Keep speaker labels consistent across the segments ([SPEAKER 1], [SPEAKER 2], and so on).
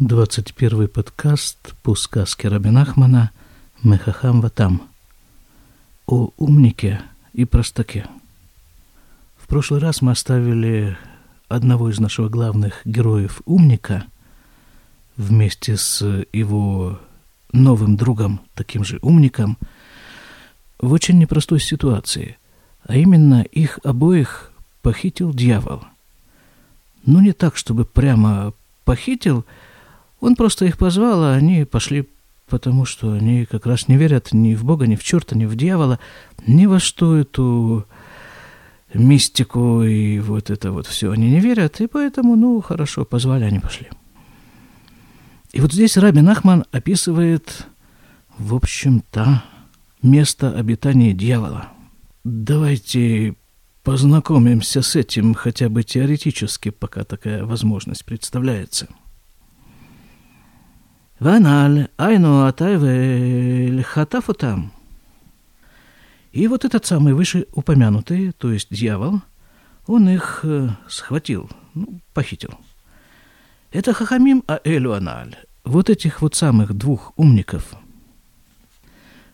[SPEAKER 1] 21 подкаст по сказке Рабинахмана «Мехахам Ватам» о умнике и простаке. В прошлый раз мы оставили одного из наших главных героев умника вместе с его новым другом, таким же умником, в очень непростой ситуации, а именно их обоих похитил дьявол. Ну, не так, чтобы прямо похитил, он просто их позвал, а они пошли, потому что они как раз не верят ни в Бога, ни в черта, ни в дьявола, ни во что эту мистику и вот это вот все они не верят, и поэтому, ну, хорошо, позвали, они пошли. И вот здесь Раби Нахман описывает, в общем-то, место обитания дьявола. Давайте познакомимся с этим хотя бы теоретически, пока такая возможность представляется. Ваналь, айну атайве хатафутам. И вот этот самый вышеупомянутый, то есть дьявол, он их э, схватил, ну, похитил. Это Хахамим а Элюаналь, вот этих вот самых двух умников.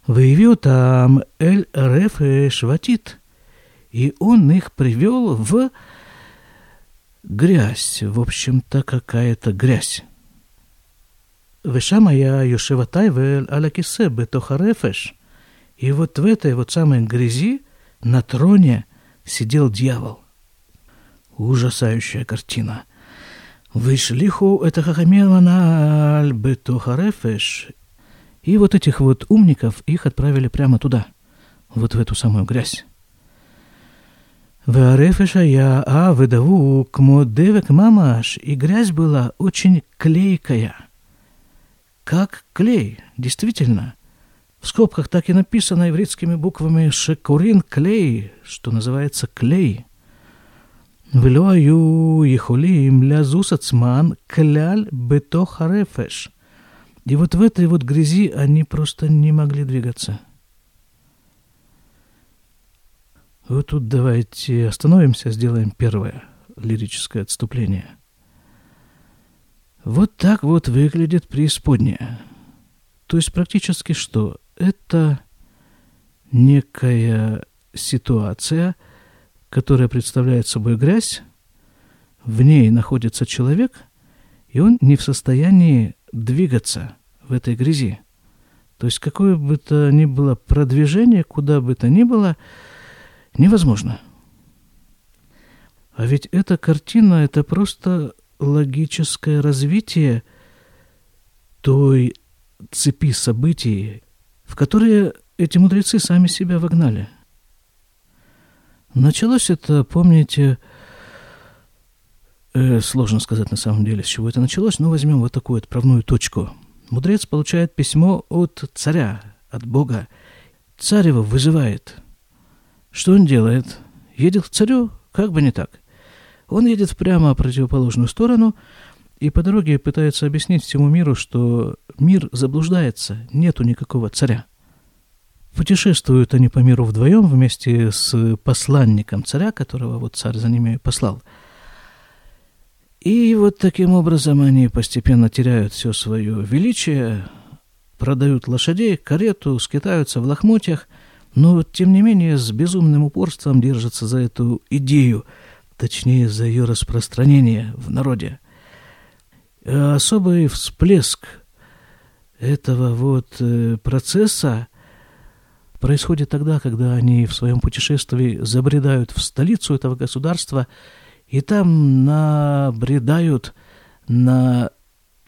[SPEAKER 1] Выявил там Эль Реф Шватит, и он их привел в грязь, в общем-то, какая-то грязь. ושם היה יושב הטייבל על הכיסא בתוך הרפש. И вот в этой вот самой грязи на троне сидел дьявол. Ужасающая картина. Вышлиху это хахамеланаль бетохарефеш. И вот этих вот умников, их отправили прямо туда, вот в эту самую грязь. והרפש היה а ודבוק כמו דבק ממש, и грязь была очень клейкая – как клей, действительно. В скобках так и написано ивритскими буквами «шекурин клей», что называется «клей». «Вело аю ехолим лязус ацман кляль бето арефеш». И вот в этой вот грязи они просто не могли двигаться. Вот тут давайте остановимся, сделаем первое лирическое отступление – вот так вот выглядит преисподняя. То есть практически что? Это некая ситуация, которая представляет собой грязь, в ней находится человек, и он не в состоянии двигаться в этой грязи. То есть какое бы то ни было продвижение, куда бы то ни было, невозможно. А ведь эта картина – это просто логическое развитие той цепи событий, в которые эти мудрецы сами себя вогнали. Началось это, помните, э, сложно сказать на самом деле, с чего это началось, но возьмем вот такую отправную точку. Мудрец получает письмо от царя, от Бога. Царь его вызывает. Что он делает? Едет к царю, как бы не так. Он едет прямо в противоположную сторону и по дороге пытается объяснить всему миру, что мир заблуждается, нету никакого царя. Путешествуют они по миру вдвоем вместе с посланником царя, которого вот царь за ними послал. И вот таким образом они постепенно теряют все свое величие, продают лошадей, карету, скитаются в лохмотьях, но тем не менее с безумным упорством держатся за эту идею – точнее за ее распространение в народе. А особый всплеск этого вот э, процесса происходит тогда, когда они в своем путешествии забредают в столицу этого государства и там набредают на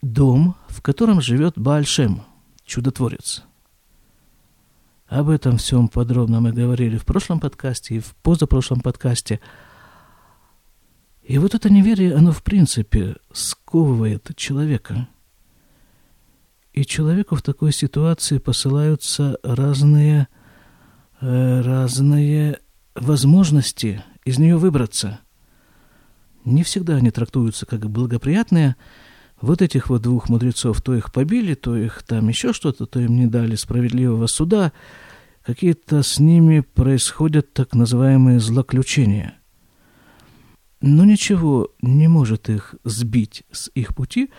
[SPEAKER 1] дом, в котором живет Баальшем, чудотворец. Об этом всем подробно мы говорили в прошлом подкасте и в позапрошлом подкасте – и вот это неверие, оно в принципе сковывает человека. И человеку в такой ситуации посылаются разные, э, разные возможности из нее выбраться. Не всегда они трактуются как благоприятные. Вот этих вот двух мудрецов то их побили, то их там еще что-то, то им не дали справедливого суда. Какие-то с ними происходят так называемые злоключения – но ничего не может их сбить с их пути,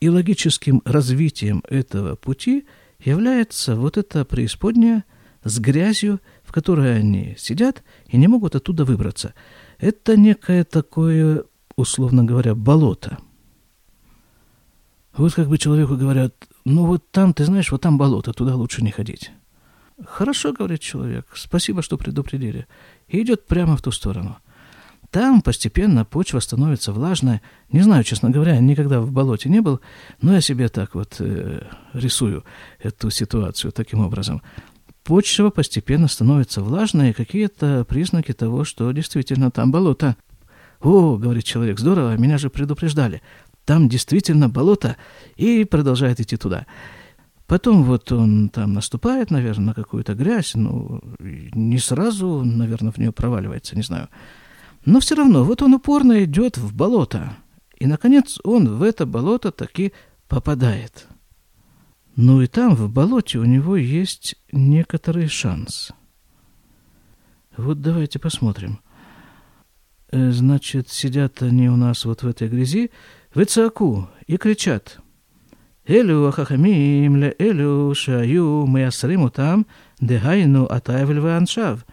[SPEAKER 1] И логическим развитием этого пути является вот эта преисподняя с грязью, в которой они сидят и не могут оттуда выбраться. Это некое такое, условно говоря, болото. Вот как бы человеку говорят, ну вот там, ты знаешь, вот там болото, туда лучше не ходить. Хорошо, говорит человек, спасибо, что предупредили. И идет прямо в ту сторону. Там постепенно почва становится влажной. Не знаю, честно говоря, никогда в болоте не был, но я себе так вот э, рисую эту ситуацию таким образом. Почва постепенно становится влажной, и какие-то признаки того, что действительно там болото. «О, — говорит человек, — здорово, меня же предупреждали. Там действительно болото, и продолжает идти туда. Потом вот он там наступает, наверное, на какую-то грязь, ну, не сразу, наверное, в нее проваливается, не знаю. Но все равно, вот он упорно идет в болото. И, наконец, он в это болото таки попадает. Ну и там, в болоте, у него есть некоторый шанс. Вот давайте посмотрим. Э, значит, сидят они у нас вот в этой грязи, в Ицаку, и кричат. Элю ахахамим ле элю шаю маясрим там, дехайну атаевль аншав.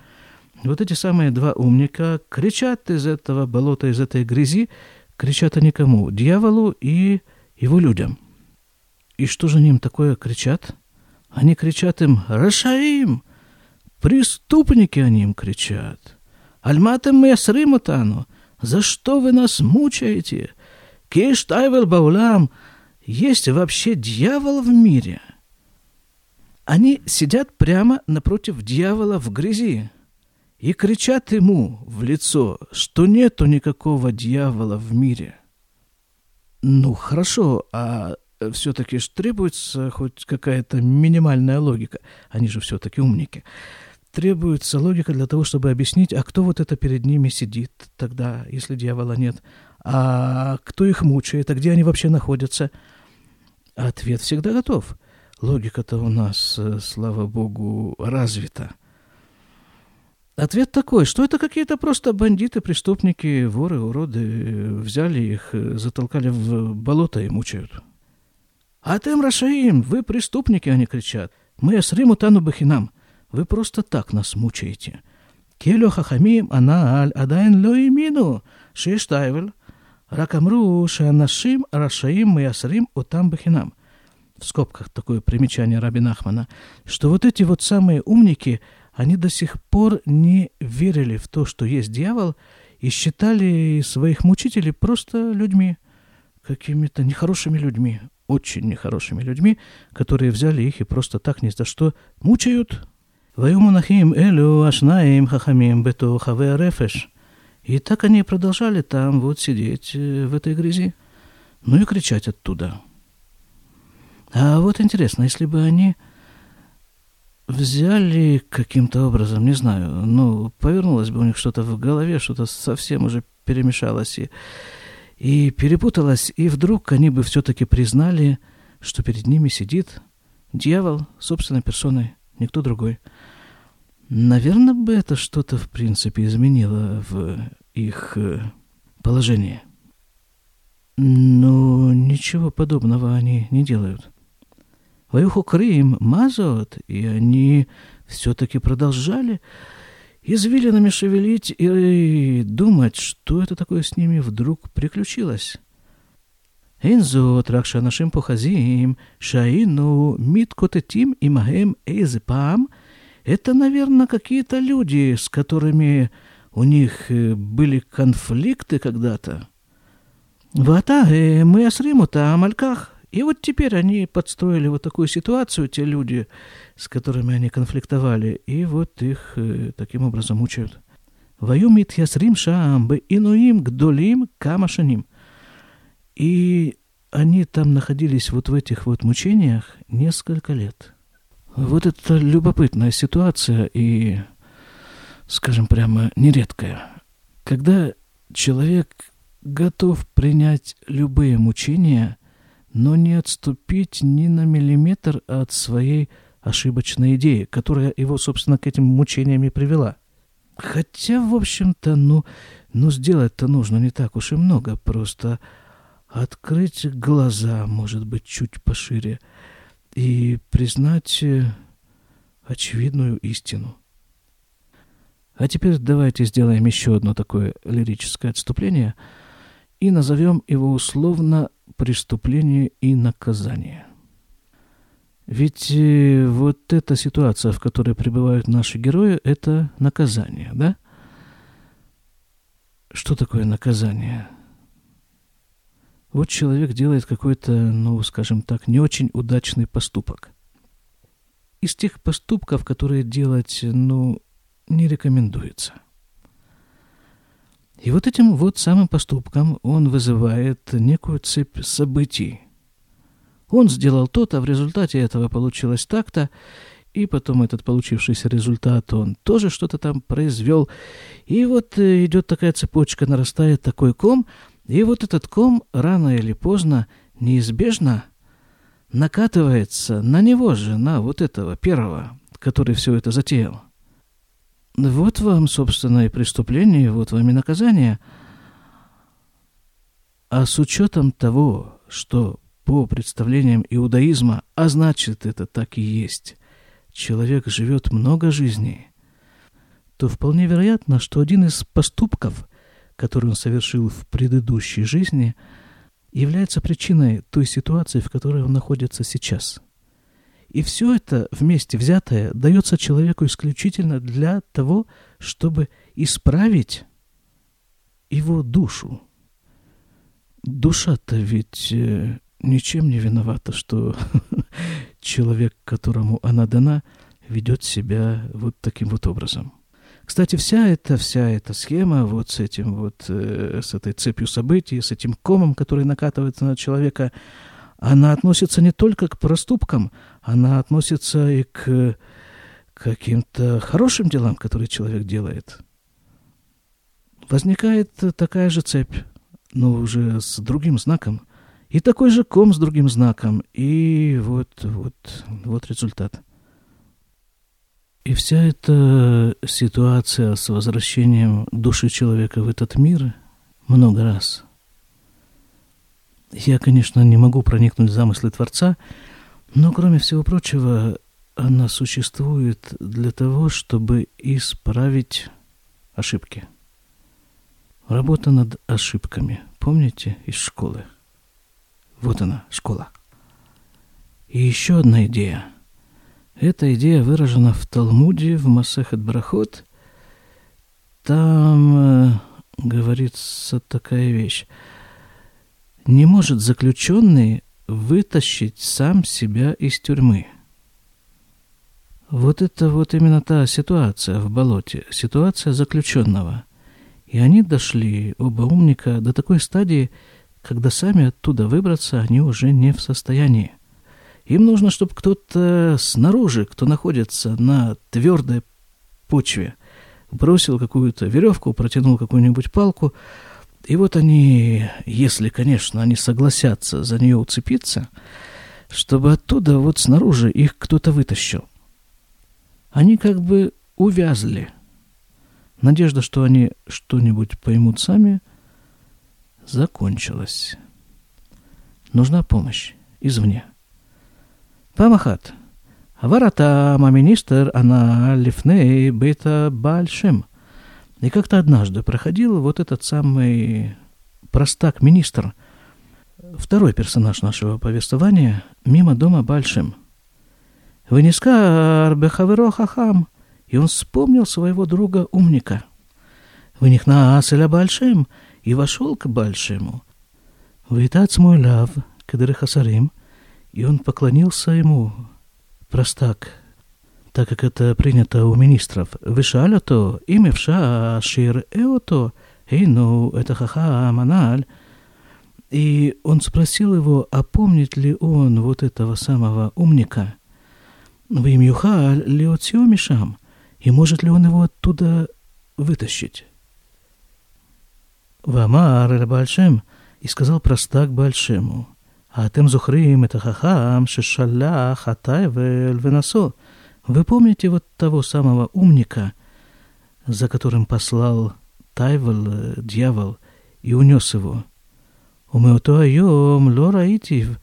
[SPEAKER 1] Вот эти самые два умника кричат из этого болота, из этой грязи, кричат они кому? Дьяволу и его людям. И что же им такое кричат? Они кричат им «Рашаим!» Преступники они им кричат. «Альматем мы сримутану!» «За что вы нас мучаете?» «Киш тайвел баулам!» Есть вообще дьявол в мире? Они сидят прямо напротив дьявола в грязи и кричат ему в лицо, что нету никакого дьявола в мире. Ну, хорошо, а все-таки ж требуется хоть какая-то минимальная логика. Они же все-таки умники. Требуется логика для того, чтобы объяснить, а кто вот это перед ними сидит тогда, если дьявола нет, а кто их мучает, а где они вообще находятся. Ответ всегда готов. Логика-то у нас, э, слава богу, развита. Ответ такой, что это какие-то просто бандиты, преступники, воры, уроды. Взяли их, затолкали в болото и мучают. А тем Рашаим, вы преступники, они кричат. Мы с Риму тану бахинам. Вы просто так нас мучаете. Келю хахамим ана аль адайн ло имину. Шештайвель. Ракамру шанашим рашаим маясрим утам бахинам. В скобках такое примечание Рабин Ахмана, что вот эти вот самые умники, они до сих пор не верили в то, что есть дьявол, и считали своих мучителей просто людьми, какими-то нехорошими людьми, очень нехорошими людьми, которые взяли их и просто так ни за что мучают. И так они продолжали там вот сидеть э, в этой грязи, ну и кричать оттуда. А вот интересно, если бы они взяли каким-то образом, не знаю, ну, повернулось бы у них что-то в голове, что-то совсем уже перемешалось и и перепуталась, и вдруг они бы все-таки признали, что перед ними сидит дьявол собственной персоной, никто другой. Наверное, бы это что-то, в принципе, изменило в их э, положении. Но ничего подобного они не делают. Ваюху Крым мазот, и они все-таки продолжали извилинами шевелить и думать, что это такое с ними вдруг приключилось. Энзот ракшанашим похазим, шаину миткотетим имаем эйзепам. Это, наверное, какие-то люди, с которыми у них э, были конфликты когда-то. Ватаге мы осриму там альках. И вот теперь они подстроили вот такую ситуацию, те люди, с которыми они конфликтовали, и вот их э, таким образом мучают. Ваюмит ясрим шаам бы инуим гдолим камашаним. И они там находились вот в этих вот мучениях несколько лет. Вот это любопытная ситуация и, скажем прямо, нередкая. Когда человек готов принять любые мучения – но не отступить ни на миллиметр от своей ошибочной идеи, которая его, собственно, к этим мучениям и привела. Хотя, в общем-то, ну, ну сделать-то нужно не так уж и много, просто открыть глаза, может быть, чуть пошире, и признать э, очевидную истину. А теперь давайте сделаем еще одно такое лирическое отступление и назовем его условно «преступление и наказание». Ведь э, вот эта ситуация, в которой пребывают наши герои, это наказание, да? Что такое наказание? Вот человек делает какой-то, ну, скажем так, не очень удачный поступок. Из тех поступков, которые делать, ну, не рекомендуется. И вот этим вот самым поступком он вызывает некую цепь событий. Он сделал то-то, а в результате этого получилось так-то, и потом этот получившийся результат он тоже что-то там произвел. И вот э, идет такая цепочка, нарастает такой ком, и вот этот ком рано или поздно неизбежно накатывается на него же, на вот этого первого, который все это затеял. Вот вам, собственно, и преступление, вот вам и наказание. А с учетом того, что по представлениям иудаизма, а значит это так и есть, человек живет много жизней, то вполне вероятно, что один из поступков, который он совершил в предыдущей жизни, является причиной той ситуации, в которой он находится сейчас – и все это вместе взятое дается человеку исключительно для того, чтобы исправить его душу. Душа-то ведь э, ничем не виновата, что человек, которому она дана, ведет себя вот таким вот образом. Кстати, вся эта, вся эта схема вот с этим вот, э, с этой цепью событий, с этим комом, который накатывается на человека, она относится не только к проступкам, она относится и к каким-то хорошим делам, которые человек делает. Возникает такая же цепь, но уже с другим знаком. И такой же ком с другим знаком. И вот, вот, вот результат. И вся эта ситуация с возвращением души человека в этот мир много раз – я, конечно, не могу проникнуть в замыслы Творца, но, кроме всего прочего, она существует для того, чтобы исправить ошибки. Работа над ошибками. Помните из школы? Вот она, школа. И еще одна идея. Эта идея выражена в Талмуде, в Масехет Брахот. Там э, говорится такая вещь не может заключенный вытащить сам себя из тюрьмы. Вот это вот именно та ситуация в болоте, ситуация заключенного. И они дошли, оба умника, до такой стадии, когда сами оттуда выбраться они уже не в состоянии. Им нужно, чтобы кто-то снаружи, кто находится на твердой почве, бросил какую-то веревку, протянул какую-нибудь палку, и вот они, если, конечно, они согласятся за нее уцепиться, чтобы оттуда вот снаружи их кто-то вытащил. Они как бы увязли. Надежда, что они что-нибудь поймут сами, закончилась. Нужна помощь извне. Памахат. Варата маминистер она лифней бета бальшем – и как-то однажды проходил вот этот самый простак-министр, второй персонаж нашего повествования, мимо дома Большим. Вынеска Арбехаверо Хахам, и он вспомнил своего друга-умника. Вынихна Аселя Большим, и вошел к Большему. Витац мой лав, Кадрихасарим, и он поклонился ему, простак, так как это принято у министров, вышаля то, им эвша шир эото, ну, это хаха аманаль. И он спросил его, а помнит ли он вот этого самого умника? В имюха леоцио мишам, и может ли он его оттуда вытащить? Вамар Бальшем, и сказал простак Большему, а тем зухрим это хахам, шешалях, атайвель, венасо. Вы помните вот того самого умника, за которым послал Тайвал э, дьявол и унес его? Умеотуайом лораитив.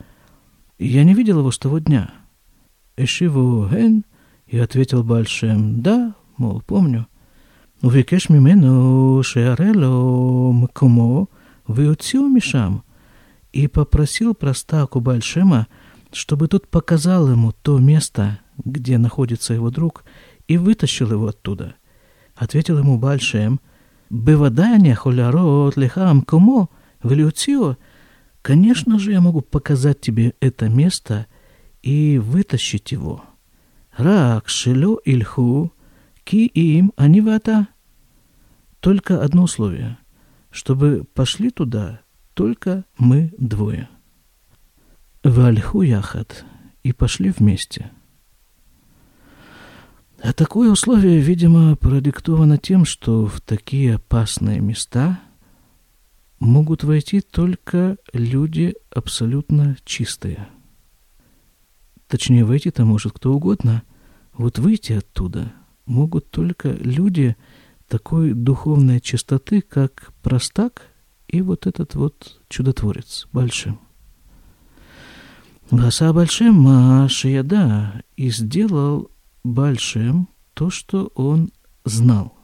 [SPEAKER 1] Я не видел его с того дня. Эшиву ген, и ответил Большим, да, мол, помню. Увекеш мимену шеарело мкумо выуцю мишам. И попросил простаку Большима, чтобы тот показал ему то место, где находится его друг, и вытащил его оттуда. Ответил ему Бальшем, «Бывадание холярот лехам кумо влюцио, конечно же я могу показать тебе это место и вытащить его. Рак шило ильху ки им анивата. Только одно условие, чтобы пошли туда только мы двое. Вальху яхат и пошли вместе. А такое условие, видимо, продиктовано тем, что в такие опасные места могут войти только люди абсолютно чистые. Точнее, войти-то может кто угодно. Вот выйти оттуда могут только люди такой духовной чистоты, как простак и вот этот вот чудотворец Большим. Васа Большим Машияда и сделал большим то, что он знал.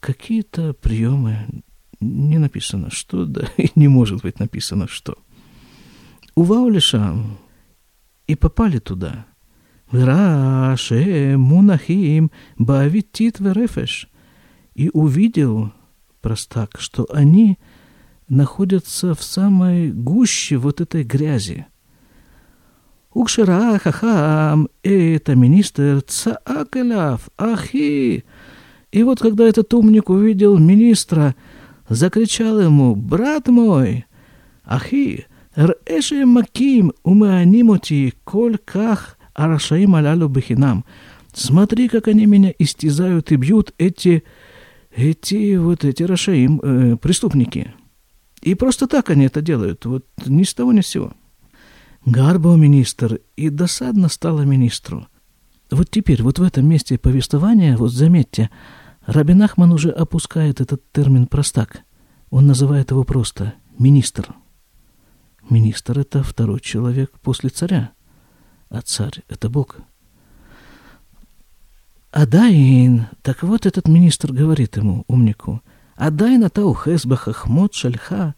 [SPEAKER 1] Какие-то приемы, не написано что, да и не может быть написано что. Уваулиша и попали туда. Вираше мунахим бавитит верефеш. И увидел простак, что они находятся в самой гуще вот этой грязи – укшира хахам, это министр цаакаляв, ахи. И вот когда этот умник увидел министра, закричал ему, брат мой, ахи, рэши маким умеанимоти кольках арашаим алялю бахинам. Смотри, как они меня истязают и бьют эти, эти вот эти рашаим, э, преступники. И просто так они это делают, вот ни с того ни с сего. Гарбо министр, и досадно стало министру. Вот теперь, вот в этом месте повествования, вот заметьте, Рабин Ахман уже опускает этот термин «простак». Он называет его просто «министр». Министр – это второй человек после царя, а царь – это Бог. Адайн, так вот этот министр говорит ему, умнику, Адайн атау хесбахахмот шальха,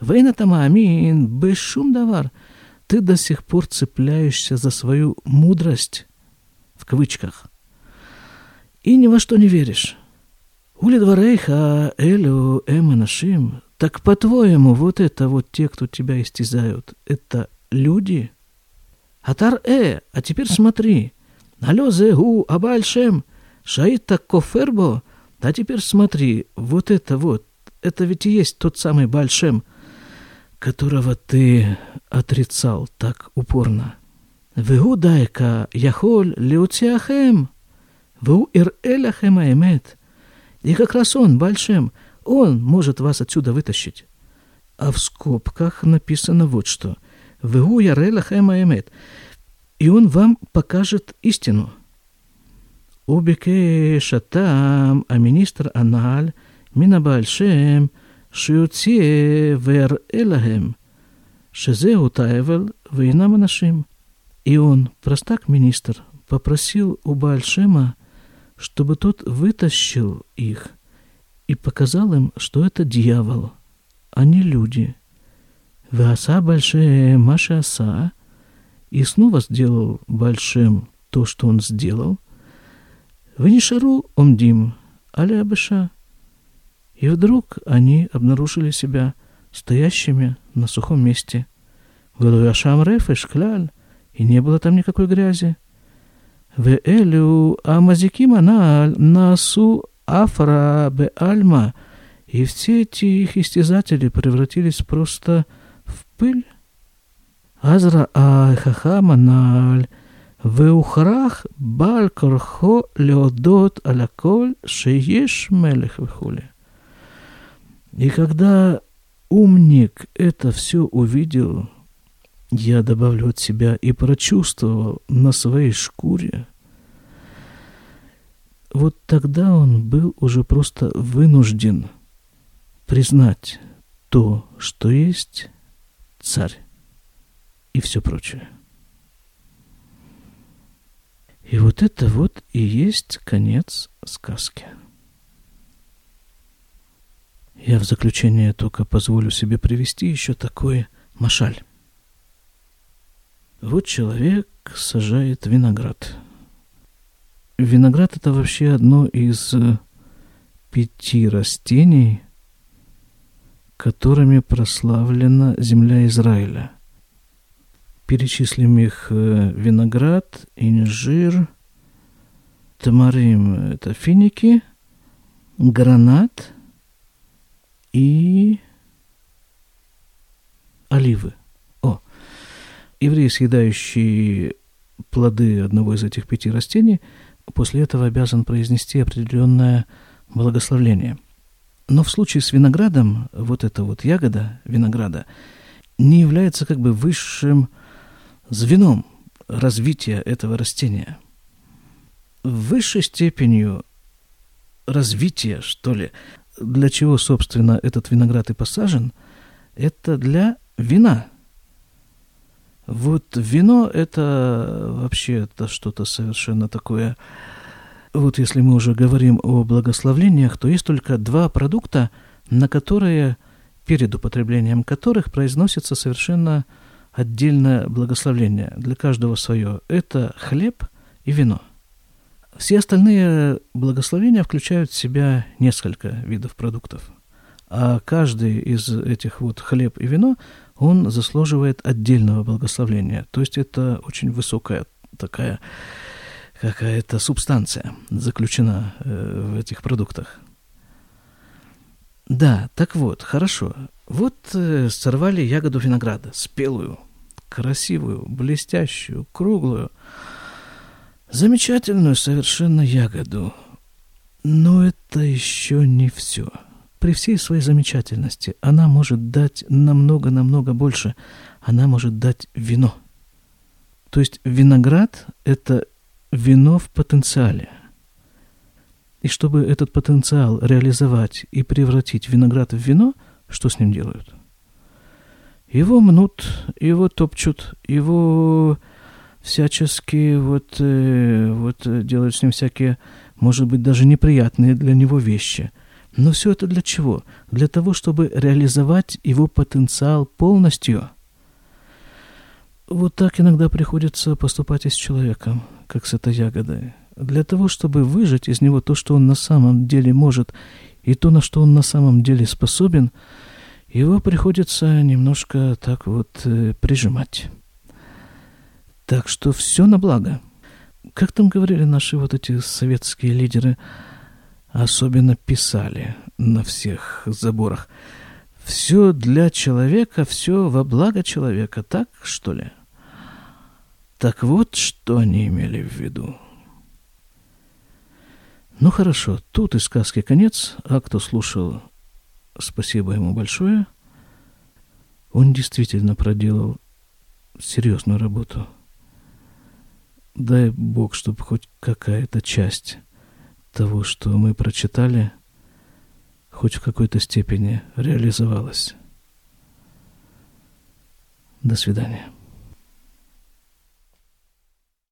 [SPEAKER 1] вейна тамаамин, бешум давар – ты до сих пор цепляешься за свою мудрость, в кавычках, и ни во что не веришь. Ули дворейха элю эманашим, так по-твоему, вот это вот те, кто тебя истязают, это люди? Атар э, а теперь смотри. Алло зегу абальшем, шаита кофербо, а теперь смотри, вот это вот, это ведь и есть тот самый Бальшем – которого ты отрицал так упорно. Веудайка яхоль леутиахем, веу ир эляхем аэмет. И как раз он, Большим, он может вас отсюда вытащить. А в скобках написано вот что. Веу яреляхем аэмет. И он вам покажет истину. Убике шатам, а министр аналь, мина Большим – שיוציא ויראה להם שזהו תאבל ואינם אנשים. И он, простак-министр, попросил у Бальшема, чтобы тот вытащил их и показал им, что это дьявол, а не люди. Васа Бальше Маша Аса и снова сделал Большим то, что он сделал. Венишару Омдим Аля Абыша И вдруг они обнаружили себя стоящими на сухом месте. Говорю, Ашам Реф и Шкляль, и не было там никакой грязи. В Элю Амазикима Насу Афра Бе Альма, и все эти их истязатели превратились просто в пыль. Азра Айхахама Наль, Веухрах Балькорхо Леодот Аляколь Шиеш Мелех Вихули. И когда умник это все увидел, я добавлю от себя и прочувствовал на своей шкуре, вот тогда он был уже просто вынужден признать то, что есть царь и все прочее. И вот это вот и есть конец сказки. Я в заключение только позволю себе привести еще такой машаль. Вот человек сажает виноград. Виноград это вообще одно из пяти растений, которыми прославлена земля Израиля. Перечислим их э, виноград, инжир, тамарим – это финики, гранат и оливы. О, еврей, съедающий плоды одного из этих пяти растений, после этого обязан произнести определенное благословление. Но в случае с виноградом, вот эта вот ягода винограда не является как бы высшим звеном развития этого растения. Высшей степенью развития, что ли, для чего, собственно, этот виноград и посажен, это для вина. Вот вино это вообще это что-то совершенно такое. Вот если мы уже говорим о благословлениях, то есть только два продукта, на которые, перед употреблением которых произносится совершенно отдельное благословление, для каждого свое. Это хлеб и вино. Все остальные благословения включают в себя несколько видов продуктов. А каждый из этих вот хлеб и вино, он заслуживает отдельного благословения. То есть это очень высокая такая какая-то субстанция заключена э, в этих продуктах. Да, так вот, хорошо. Вот э, сорвали ягоду винограда, спелую, красивую, блестящую, круглую, замечательную совершенно ягоду. Но это еще не все. При всей своей замечательности она может дать намного-намного больше. Она может дать вино. То есть виноград – это вино в потенциале – и чтобы этот потенциал реализовать и превратить виноград в вино, что с ним делают? Его мнут, его топчут, его всячески вот, э, вот делают с ним всякие, может быть, даже неприятные для него вещи. Но все это для чего? Для того, чтобы реализовать его потенциал полностью. Вот так иногда приходится поступать и с человеком, как с этой ягодой. Для того, чтобы выжать из него то, что он на самом деле может, и то, на что он на самом деле способен, его приходится немножко так вот э, прижимать. Так что все на благо. Как там говорили наши вот эти советские лидеры, особенно писали на всех заборах. Все для человека, все во благо человека, так что ли? Так вот, что они имели в виду. Ну хорошо, тут и сказки конец, а кто слушал, спасибо ему большое. Он действительно проделал серьезную работу. Дай Бог, чтобы хоть какая-то часть того, что мы прочитали, хоть в какой-то степени реализовалась. До свидания.